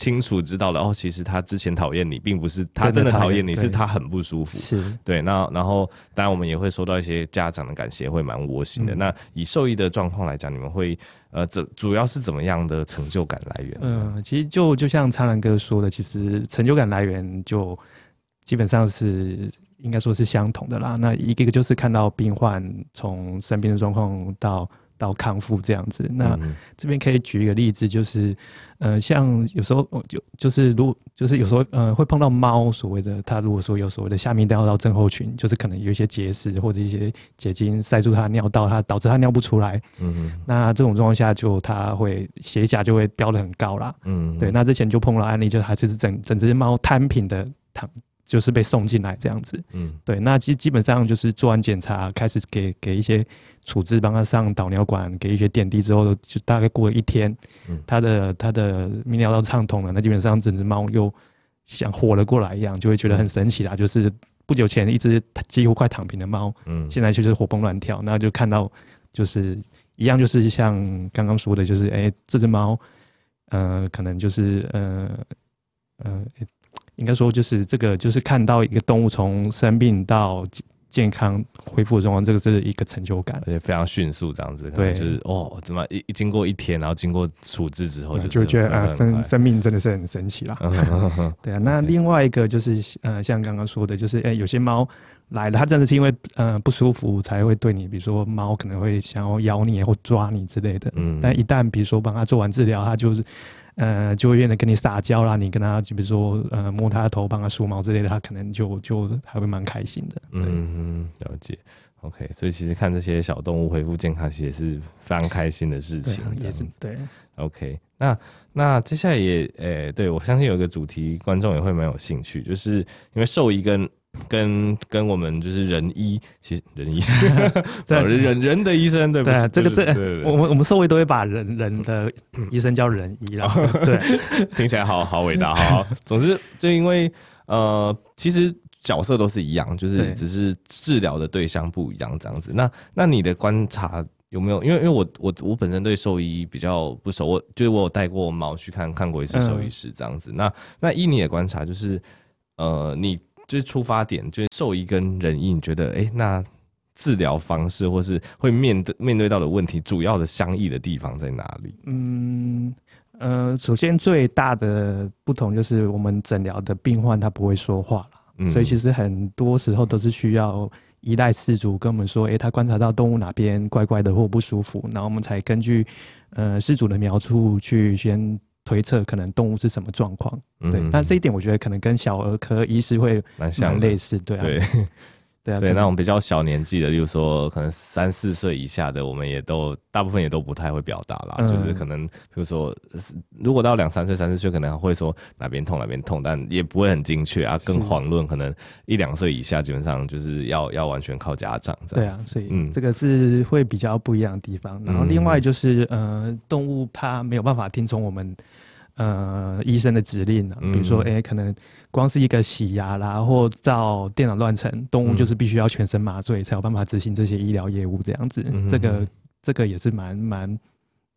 Speaker 1: 清楚知道了。哦，其实他之前讨厌你，并不是他真的讨厌你，是他很不舒服。是对。那然后当然我们也会收到一些家长的感谢，会蛮窝心的。嗯、那以受益的状况来讲，你们会呃，这主要是怎么样的成就感来源？
Speaker 2: 嗯，其实就就像苍兰哥说的，其实成就感来源就基本上是应该说是相同的啦。那一个一个就是看到病患从生病的状况到。到康复这样子，那这边可以举一个例子，就是，呃，像有时候就就是如就是有时候呃会碰到猫，所谓的它如果说有所谓的下泌尿道症候群，就是可能有一些结石或者一些结晶塞住它尿道，它导致它尿不出来。嗯哼，那这种状况下就它会血钾就会飙得很高啦。嗯，对，那之前就碰到案例，就是它就是整整只猫摊平的躺，就是被送进来这样子。
Speaker 1: 嗯，
Speaker 2: 对，那基基本上就是做完检查，开始给给一些处置，帮他上导尿管，给一些点滴之后，就大概过了一天，
Speaker 1: 嗯，
Speaker 2: 他的他的泌尿道畅通了，那基本上整只猫又像活了过来一样，就会觉得很神奇啦。就是不久前一只几乎快躺平的猫，嗯，现在就是活蹦乱跳，那就看到就是一样，就是像刚刚说的，就是哎、欸，这只猫，呃，可能就是呃呃。应该说，就是这个，就是看到一个动物从生病到健康恢复的状况，这个是一个成就感，
Speaker 1: 而且非常迅速，这样子。
Speaker 2: 对，
Speaker 1: 就是哦，怎么一经过一天，然后经过处置之后就，
Speaker 2: 就觉得啊，生生命真的是很神奇啦。对啊，那另外一个就是呃，像刚刚说的，就是哎、欸，有些猫来了，它真的是因为呃不舒服才会对你，比如说猫可能会想要咬你或抓你之类的。嗯。但一旦比如说帮它做完治疗，它就是。呃，就会变得跟你撒娇啦，你跟他，就比如说，呃，摸他的头，帮他梳毛之类的，他可能就就还会蛮开心的。嗯
Speaker 1: 嗯，了解。OK，所以其实看这些小动物恢复健康，其实也是非常开心的事情。
Speaker 2: 也是对。
Speaker 1: OK，那那接下来也，诶、欸，对我相信有一个主题，观众也会蛮有兴趣，就是因为兽医跟。跟跟我们就是人医，其实人医，这人人的医生对不对？
Speaker 2: 这个这我们我们社会都会把人人的医生叫人医啦。对，
Speaker 1: 听起来好好伟大，哈，总之，就因为呃，其实角色都是一样，就是只是治疗的对象不一样这样子。那那你的观察有没有？因为因为我我我本身对兽医比较不熟，我就是我有带过猫去看看过一次兽医师这样子。嗯、那那依你的观察，就是呃你。就是出发点，就是兽医跟人医，你觉得，哎、欸，那治疗方式或是会面对面对到的问题，主要的相异的地方在哪里？
Speaker 2: 嗯，呃，首先最大的不同就是我们诊疗的病患他不会说话了，嗯、所以其实很多时候都是需要依赖饲主跟我们说，诶、欸，他观察到动物哪边怪怪的或不舒服，然后我们才根据呃饲主的描述去先。推测可能动物是什么状况，对，嗯、但这一点我觉得可能跟小儿科医师会蛮类似，对啊，
Speaker 1: 对，
Speaker 2: 对啊，
Speaker 1: 对，那种比较小年纪的，例如说可能三四岁以下的，我们也都大部分也都不太会表达啦，嗯、就是可能比如说如果到两三岁、三四岁，可能会说哪边痛哪边痛，但也不会很精确啊，更遑论可能一两岁以下，基本上就是要要完全靠家长这样。
Speaker 2: 对啊，所以嗯，这个是会比较不一样的地方。然后另外就是呃，动物它没有办法听从我们。呃，医生的指令啊，比如说，哎、欸，可能光是一个洗牙啦，或照电脑断层，动物就是必须要全身麻醉才有办法执行这些医疗业务，这样子，这个这个也是蛮蛮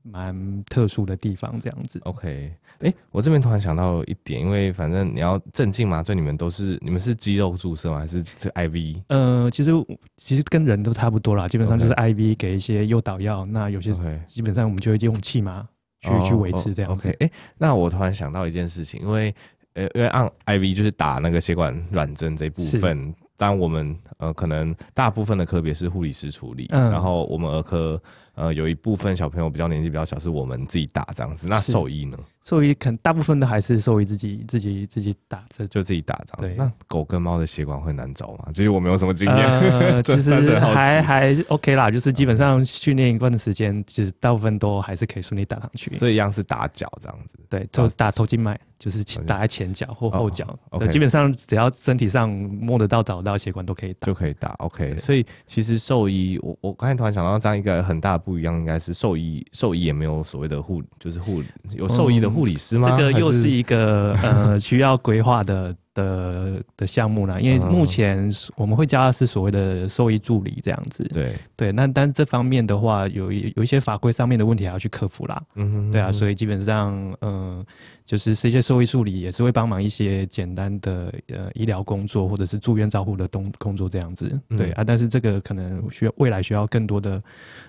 Speaker 2: 蛮特殊的地方，这样子。
Speaker 1: OK，哎、欸，我这边突然想到一点，因为反正你要镇静麻醉，你们都是你们是肌肉注射吗？还是这 IV？
Speaker 2: 呃，其实其实跟人都差不多啦，基本上就是 IV 给一些诱导药，那有些基本上我们就会用气麻。去去维持这样子。
Speaker 1: 哦哦、OK，哎、欸，那我突然想到一件事情，因为呃，因为按 IV 就是打那个血管软针这部分，当我们呃可能大部分的科别是护理师处理，嗯、然后我们儿科。呃，有一部分小朋友比较年纪比较小，是我们自己打这样子。那兽医呢？
Speaker 2: 兽医可能大部分都还是兽医自己自己自己打，这
Speaker 1: 就自己打这样。
Speaker 2: 对。
Speaker 1: 那狗跟猫的血管会难找吗？其实我没有什么经验。
Speaker 2: 呃，其实还还 OK 啦，就是基本上训练一段的时间，其实大部分都还是可以顺利打上去。
Speaker 1: 所以一样是打脚这样子。
Speaker 2: 对，就打头静脉，就是打在前脚或后脚。对，基本上只要身体上摸得到、找得到血管都可以打，
Speaker 1: 就可以打。OK。所以其实兽医，我我刚才突然想到这样一个很大。不一样，应该是兽医，兽医也没有所谓的护，就是护有兽医的护理师吗？
Speaker 2: 嗯？这个又是一个是呃需要规划的的的项目呢。因为目前我们会加的是所谓的兽医助理这样子。对对，那但这方面的话，有有一些法规上面的问题还要去克服啦。嗯哼，对啊，所以基本上嗯。呃就是这些兽医助理也是会帮忙一些简单的呃医疗工作或者是住院照护的工工作这样子，嗯、对啊，但是这个可能需要未来需要更多的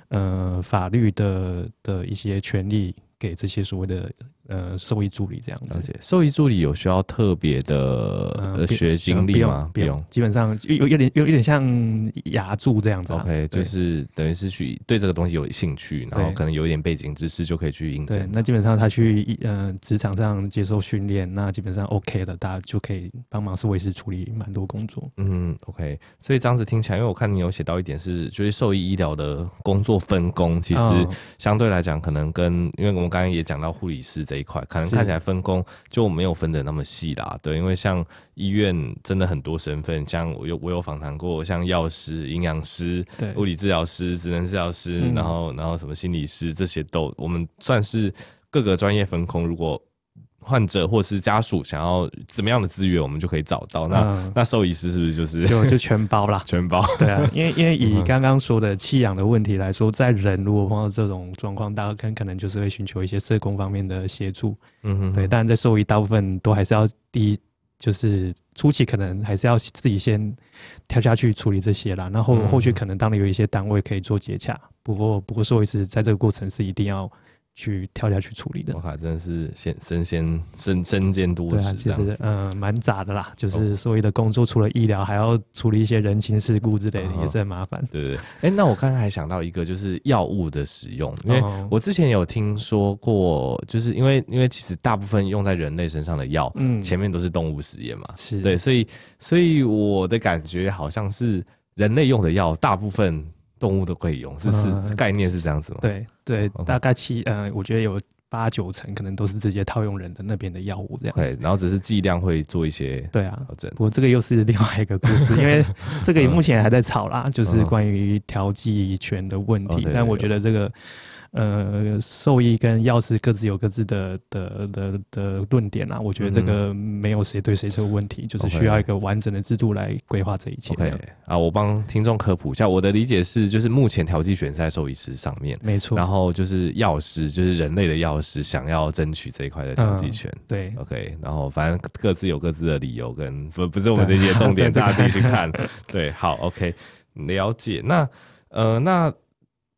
Speaker 2: 呃法律的的一些权利给这些所谓的。呃，兽医助理这样子，
Speaker 1: 兽医助理有需要特别的学经历吗？
Speaker 2: 不用，基本上有有点有有点像牙助这样子。
Speaker 1: OK，就是等于是去对这个东西有兴趣，然后可能有一点背景知识就可以去应征。
Speaker 2: 那基本上他去呃职场上接受训练，那基本上 OK 的，大家就可以帮忙兽医师处理蛮多工作。
Speaker 1: 嗯，OK，所以这样子听起来，因为我看你有写到一点是，就是兽医医疗的工作分工，其实相对来讲可能跟因为我们刚刚也讲到护理师这。一块，可能看起来分工就没有分的那么细啦。对，因为像医院真的很多身份，像我有我有访谈过，像药师、营养师、对物理治疗师、职能治疗师，嗯、然后然后什么心理师这些都，我们算是各个专业分工。如果患者或是家属想要怎么样的资源，我们就可以找到。那、嗯、那兽医师是不是就是
Speaker 2: 就就全包啦？
Speaker 1: 全包。
Speaker 2: 对啊，因为因为 以刚刚说的弃养的问题来说，在人如果碰到这种状况，大家可能可能就是会寻求一些社工方面的协助。嗯哼，对。但在兽医，大部分都还是要第一，就是初期可能还是要自己先跳下去处理这些啦。然后后续可能当然有一些单位可以做接洽。不过不过说一次在这个过程是一定要。去跳下去处理的，
Speaker 1: 我靠，真的是先身先身身兼多职，对啊，
Speaker 2: 其实嗯蛮杂的啦，就是所谓的工作除了医疗，还要处理一些人情世故之类的，也是很麻烦。
Speaker 1: 对对对，哎，那我刚刚还想到一个，就是药物的使用，因为我之前有听说过，就是因为因为其实大部分用在人类身上的药，嗯，前面都是动物实验嘛，是。对，所以所以我的感觉好像是人类用的药大部分。动物都可以用，是是概念是这样子吗？
Speaker 2: 对对，大概七呃，我觉得有八九成可能都是直接套用人的那边的药物这样。对，
Speaker 1: 然后只是剂量会做一些
Speaker 2: 对啊调整。不过这个又是另外一个故事，因为这个目前还在吵啦，就是关于调剂权的问题。但我觉得这个。呃，兽医跟药师各自有各自的的的的论点啊，我觉得这个没有谁对谁错问题，嗯、就是需要一个完整的制度来规划这一切。
Speaker 1: OK，啊，我帮听众科普一下，我的理解是，就是目前调剂权在兽医师上面，
Speaker 2: 没错。
Speaker 1: 然后就是药师，就是人类的药师想要争取这一块的调剂权、嗯。对，OK，然后反正各自有各自的理由跟不不是我们这些重点，大家自己去看。对，好，OK，了解。那呃，那。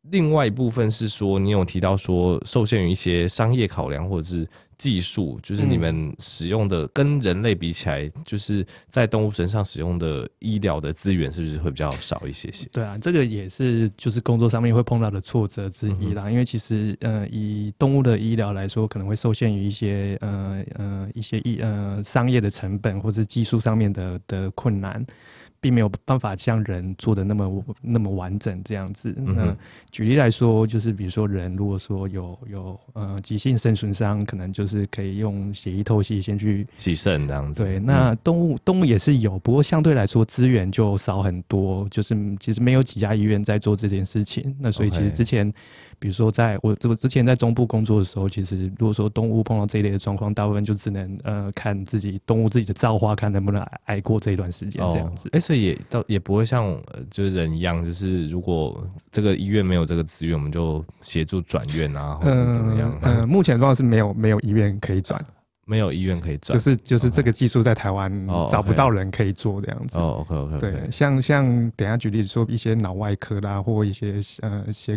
Speaker 1: 另外一部分是说，你有提到说，受限于一些商业考量或者是技术，就是你们使用的跟人类比起来，就是在动物身上使用的医疗的资源，是不是会比较少一些些？
Speaker 2: 对啊，这个也是就是工作上面会碰到的挫折之一啦。嗯、因为其实呃，以动物的医疗来说，可能会受限于一些呃呃一些医呃商业的成本或者技术上面的的困难。并没有办法像人做的那么那么完整这样子。嗯、那举例来说，就是比如说人如果说有有呃急性肾损伤，可能就是可以用血液透析先去
Speaker 1: 洗肾这样子。
Speaker 2: 对，那动物、嗯、动物也是有，不过相对来说资源就少很多，就是其实没有几家医院在做这件事情。那所以其实之前。Okay. 比如说，在我这之前在中部工作的时候，其实如果说动物碰到这一类的状况，大部分就只能呃看自己动物自己的造化，看能不能挨过这一段时间这样子。
Speaker 1: 哎、哦欸，所以也倒也不会像就是人一样，就是如果这个医院没有这个资源，我们就协助转院啊，或者是怎么样？嗯、
Speaker 2: 呃呃，目前状况是没有没有医院可以转，
Speaker 1: 没有医院可以转，
Speaker 2: 就是就是这个技术在台湾找不到人可以做这样子。
Speaker 1: 哦，OK OK。
Speaker 2: 对，像像等下举例说一些脑外科啦，或一些呃些。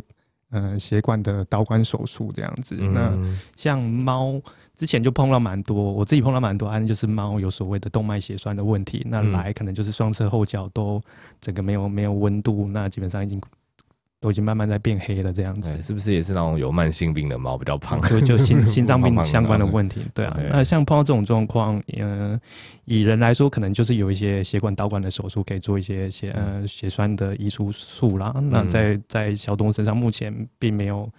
Speaker 2: 呃，血管的导管手术这样子。嗯、那像猫之前就碰到蛮多，我自己碰到蛮多案例，就是猫有所谓的动脉血栓的问题，那来可能就是双侧后脚都整个没有没有温度，那基本上已经。都已经慢慢在变黑了，这样子
Speaker 1: 是不是也是那种有慢性病的猫比较胖？
Speaker 2: 就就心 心脏病相关的问题，对啊。那像碰到这种状况，嗯，以人来说，可能就是有一些血管导管的手术，可以做一些血呃血栓的移除术啦。那在在小动物身上，目前并没有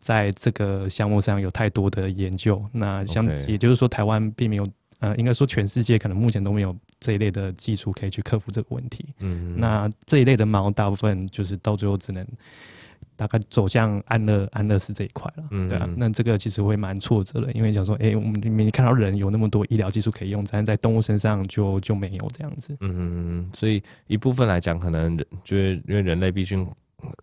Speaker 2: 在这个项目上有太多的研究。那像也就是说，台湾并没有。呃，应该说全世界可能目前都没有这一类的技术可以去克服这个问题。嗯，那这一类的猫大部分就是到最后只能大概走向安乐安乐死这一块了。嗯，对啊，那这个其实会蛮挫折的，因为想说，哎、欸，我们没看到人有那么多医疗技术可以用，但在动物身上就就没有这样子。
Speaker 1: 嗯，所以一部分来讲，可能就是因为人类毕竟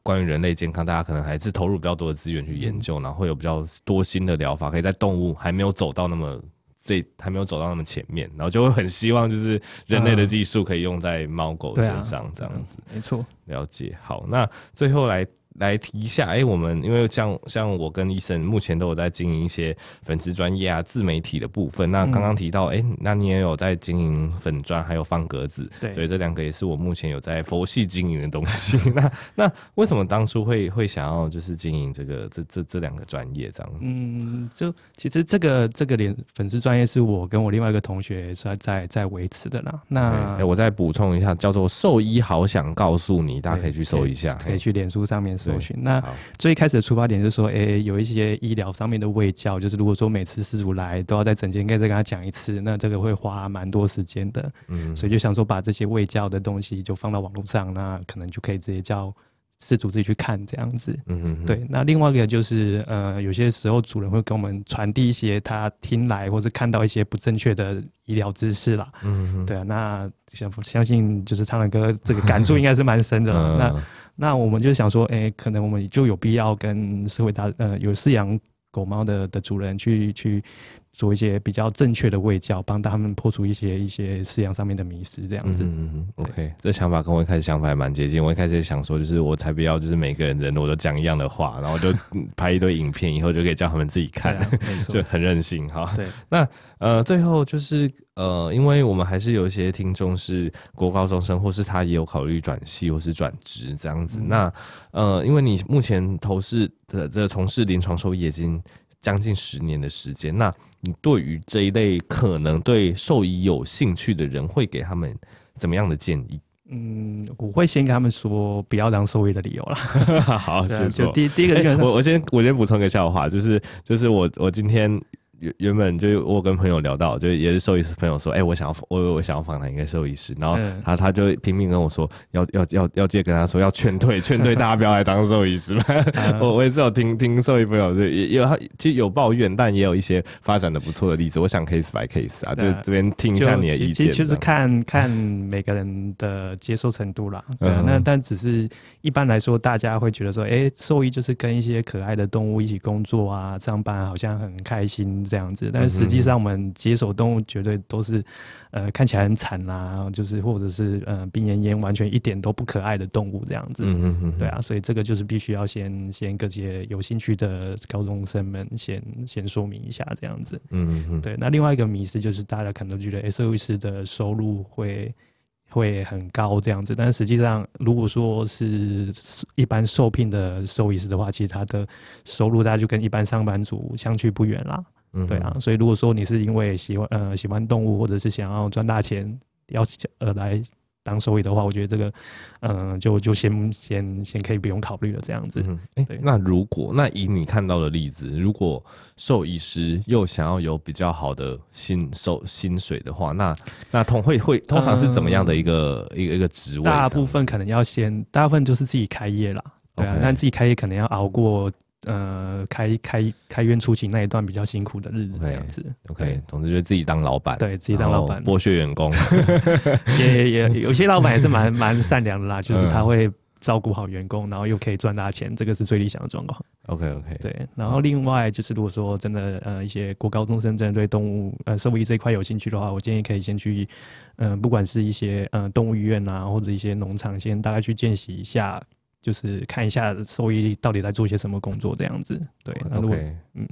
Speaker 1: 关于人类健康，大家可能还是投入比较多的资源去研究，嗯、然后会有比较多新的疗法，可以在动物还没有走到那么。这还没有走到那么前面，然后就会很希望就是人类的技术可以用在猫狗身上这样子。
Speaker 2: 没错，
Speaker 1: 了解。好，那最后来。来提一下，哎、欸，我们因为像像我跟医生目前都有在经营一些粉丝专业啊、自媒体的部分。那刚刚提到，哎、嗯欸，那你也有在经营粉专，还有方格子，对，对，这两个也是我目前有在 佛系经营的东西。那那为什么当初会会想要就是经营这个这这这两个专业这样？
Speaker 2: 嗯，就其实这个这个连粉丝专业是我跟我另外一个同学在在在维持的啦。那
Speaker 1: 我再补充一下，叫做兽医好想告诉你，大家可以去搜一下，
Speaker 2: 可以去脸书上面。搜寻。那最开始的出发点就是说，哎、欸，有一些医疗上面的卫教，就是如果说每次失主来都要在诊间应该再跟他讲一次，那这个会花蛮多时间的。嗯，所以就想说把这些卫教的东西就放到网络上，那可能就可以直接叫。饲主自己去看这样子，嗯嗯，对。那另外一个就是，呃，有些时候主人会跟我们传递一些他听来或是看到一些不正确的医疗知识啦，嗯嗯，对啊。那相相信就是唱的歌这个感触应该是蛮深的了。那那我们就想说，哎、欸，可能我们就有必要跟社会大呃有饲养狗猫的的主人去去。做一些比较正确的喂教，帮他们破除一些一些饲养上面的迷失，这样子。嗯嗯
Speaker 1: OK，这想法跟我一开始想法还蛮接近。我一开始也想说，就是我才不要，就是每个人人我都讲一样的话，然后就 拍一堆影片，以后就可以叫他们自己看，啊、就很任性哈。对，那呃，最后就是呃，因为我们还是有一些听众是国高中生，或是他也有考虑转系或是转职这样子。嗯、那呃，因为你目前投事的这从事临床兽医已经将近十年的时间，那你对于这一类可能对兽医有兴趣的人，会给他们怎么样的建议？
Speaker 2: 嗯，我会先跟他们说不要当兽医的理由了。
Speaker 1: 好，就
Speaker 2: 就第第一个，
Speaker 1: 我我先我先补充一个笑话，就是就是我我今天。原原本就我跟朋友聊到，就也是兽医师朋友说，哎、欸，我想要我我想要访谈一个兽医师，然后他他就拼命跟我说，要要要要接跟他说要劝退劝退大家不要来当兽医师嘛。我我也是有听听兽医朋友就也有其实有抱怨，但也有一些发展的不错的例子。我想 case by case 啊，就这边听一下你的意见。
Speaker 2: 其实就是看看每个人的接受程度啦。对，那但只是一般来说，大家会觉得说，哎、欸，兽医就是跟一些可爱的动物一起工作啊，上班好像很开心。这样子，但是实际上我们接手动物绝对都是，呃，看起来很惨啦，就是或者是呃病恹恹，完全一点都不可爱的动物这样子。嗯嗯嗯，对啊，所以这个就是必须要先先各些有兴趣的高中生们先先说明一下这样子。嗯嗯，对。那另外一个迷思就是大家可能觉得兽医师的收入会会很高这样子，但是实际上如果说是一般受聘的兽医师的话，其实他的收入大概就跟一般上班族相去不远啦。对啊，所以如果说你是因为喜欢呃喜欢动物，或者是想要赚大钱，要呃来当兽医的话，我觉得这个嗯、呃、就就先先先可以不用考虑了这样子。嗯。
Speaker 1: 那如果那以你看到的例子，如果兽医师又想要有比较好的薪收薪水的话，那那通会会通常是怎么样的一个、嗯、一个一个职位？
Speaker 2: 大部分可能要先，大部分就是自己开业啦。对啊，那.自己开业可能要熬过。呃，开开开院初期那一段比较辛苦的日子，这样子。
Speaker 1: OK，, okay 总之就是自己当老板，
Speaker 2: 对自己当老板，
Speaker 1: 剥削员工。
Speaker 2: 也也有些老板也是蛮 蛮善良的啦，就是他会照顾好员工，然后又可以赚大钱，这个是最理想的状况。
Speaker 1: OK OK，
Speaker 2: 对。然后另外就是，如果说真的呃一些国高中生真的对动物呃兽医这一块有兴趣的话，我建议可以先去嗯、呃，不管是一些呃动物医院啊，或者一些农场，先大概去见习一下。就是看一下兽医到底在做些什么工作，这样子。对，那如果.嗯，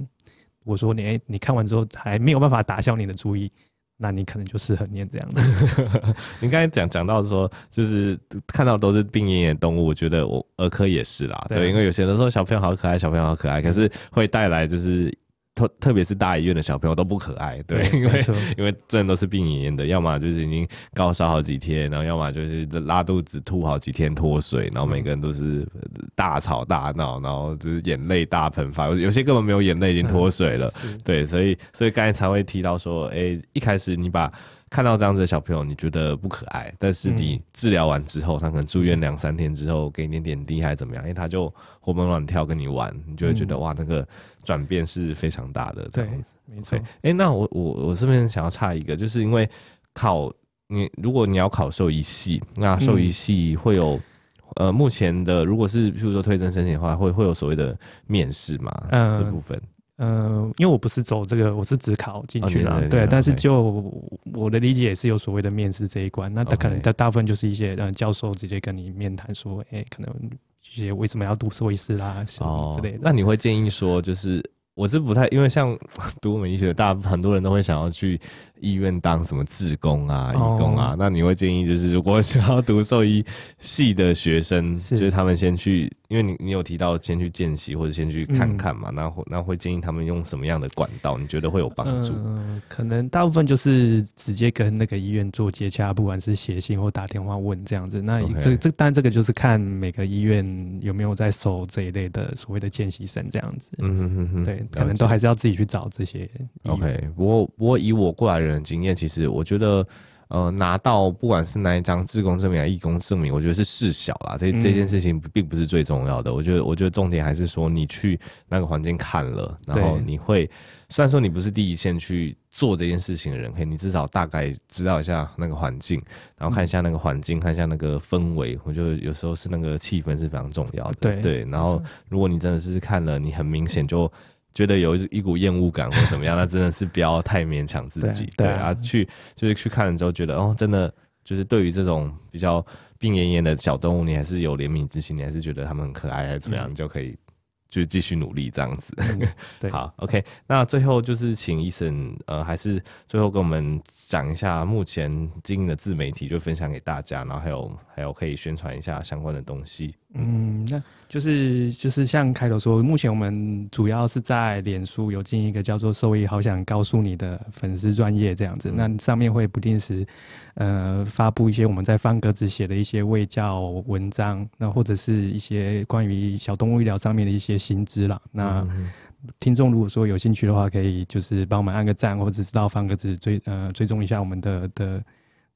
Speaker 2: 我说你你看完之后还没有办法打消你的注意，那你可能就适合念这样的。
Speaker 1: 你刚才讲讲到说，就是看到都是病恹恹的动物，我觉得我儿科也是啦。对，对，因为有些人说小朋友好可爱，小朋友好可爱，可是会带来就是。特特别是大医院的小朋友都不可爱，对，对因为 因为真的都是病恹恹的，要么就是已经高烧好几天，然后要么就是拉肚子吐好几天脱水，然后每个人都是大吵大闹，然后就是眼泪大喷发，有些根本没有眼泪已经脱水了，嗯、对，所以所以刚才才会提到说，哎、欸，一开始你把。看到这样子的小朋友，你觉得不可爱，但是你治疗完之后，嗯、他可能住院两三天之后，给你点点滴还是怎么样？因为他就活蹦乱跳跟你玩，你就会觉得、嗯、哇，那个转变是非常大的这样子。
Speaker 2: 没错。哎、
Speaker 1: 欸，那我我我这边想要插一个，就是因为考你，如果你要考兽医系，那兽医系会有、嗯、呃，目前的如果是譬如说推甄申请的话，会会有所谓的面试嘛？嗯，这部分。
Speaker 2: 嗯，因为我不是走这个，我是只考进去了，哦、对。但是就我的理解也是有所谓的面试这一关，那他可能他大部分就是一些呃教授直接跟你面谈说，哎、欸，可能一些为什么要读兽医师啦什么之类的。
Speaker 1: 那你会建议说，就是我是不太，因为像 读我们医学，大很多人都会想要去医院当什么志工啊、义工啊，那你会建议就是如果想要读兽医系的学生，就是他们先去。因为你你有提到先去见习或者先去看看嘛，那、嗯、会那会建议他们用什么样的管道？你觉得会有帮助？
Speaker 2: 嗯，可能大部分就是直接跟那个医院做接洽，不管是写信或打电话问这样子。那这.这当然这个就是看每个医院有没有在收这一类的所谓的见习生这样子。嗯哼哼哼，对，可能都还是要自己去找这些。
Speaker 1: OK，不过不过以我过来人的经验，其实我觉得。呃，拿到不管是哪一张自工证明还是义工证明，我觉得是事小啦。这这件事情并不是最重要的。嗯、我觉得，我觉得重点还是说，你去那个环境看了，然后你会，虽然说你不是第一线去做这件事情的人，可以你至少大概知道一下那个环境，然后看一下那个环境，嗯、看一下那个氛围。我觉得有时候是那个气氛是非常重要的。对对，然后如果你真的是看了，你很明显就。觉得有一股厌恶感或怎么样，那真的是不要太勉强自己。对，对啊，去就是去看了之后，觉得哦，真的就是对于这种比较病恹恹的小动物，你还是有怜悯之心，你还是觉得它们很可爱，还是怎么样，你就可以就继续努力这样子。嗯、对，好，OK。那最后就是请 Eason，呃，还是最后跟我们讲一下目前经营的自媒体，就分享给大家，然后还有还有可以宣传一下相关的东西。嗯，
Speaker 2: 那。就是就是像开头说，目前我们主要是在脸书有进一个叫做“兽医好想告诉你的”粉丝专业这样子，那上面会不定时呃发布一些我们在方格子写的一些卫教文章，那或者是一些关于小动物医疗上面的一些新知啦。那听众如果说有兴趣的话，可以就是帮我们按个赞，或者是到方格子追呃追踪一下我们的的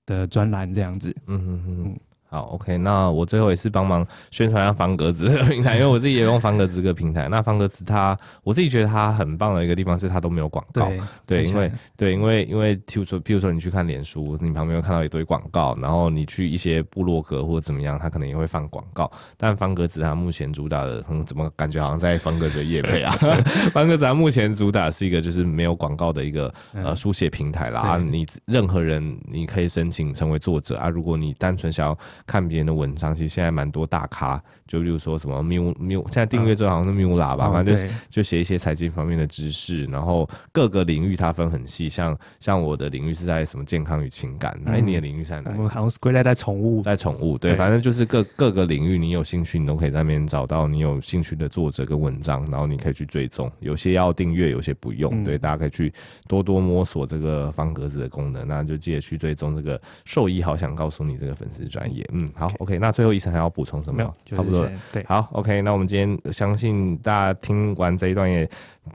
Speaker 2: 的专栏这样子。嗯嗯嗯。
Speaker 1: 好，OK，那我最后也是帮忙宣传一下方格子的平台，因为我自己也用方格子这个平台。那方格子它，我自己觉得它很棒的一个地方是它都没有广告，对，对，因为对，因为因为譬如说，譬如说你去看脸书，你旁边会看到一堆广告，然后你去一些部落格或者怎么样，它可能也会放广告。但方格子它目前主打的，嗯，怎么感觉好像在方格子的业配啊？方格子它目前主打是一个就是没有广告的一个呃书写平台啦。啊，你任何人你可以申请成为作者啊，如果你单纯想要。看别人的文章，其实现在蛮多大咖，就比如说什么缪缪，现在订阅最好像是缪拉吧，反正就是就写一些财经方面的知识，然后各个领域它分很细，像像我的领域是在什么健康与情感，那，你的领域在哪？
Speaker 2: 我们好像是归类在宠物，
Speaker 1: 在宠物，对，反正就是各各个领域你有兴趣，你都可以在那边找到你有兴趣的作者跟文章，然后你可以去追踪，有些要订阅，有些不用，对，大家可以去多多摸索这个方格子的功能，那就记得去追踪这个兽医好想告诉你这个粉丝专页，嗯。好，OK，那最后 Eason 还要补充什么？没有，差不多了。对，好，OK，那我们今天相信大家听完这一段也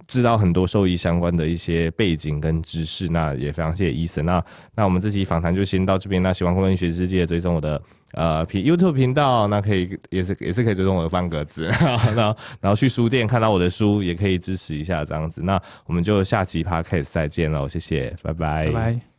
Speaker 1: 知道很多兽医相关的一些背景跟知识，那也非常谢谢 Eason。那那我们这期访谈就先到这边。那喜欢昆仑医学世界，追踪我的呃 YouTube 频道，那可以也是也是可以追踪我的方格子，然后然后去书店看到我的书，也可以支持一下这样子。那我们就下期 Podcast 再见喽，谢谢，拜拜。拜拜。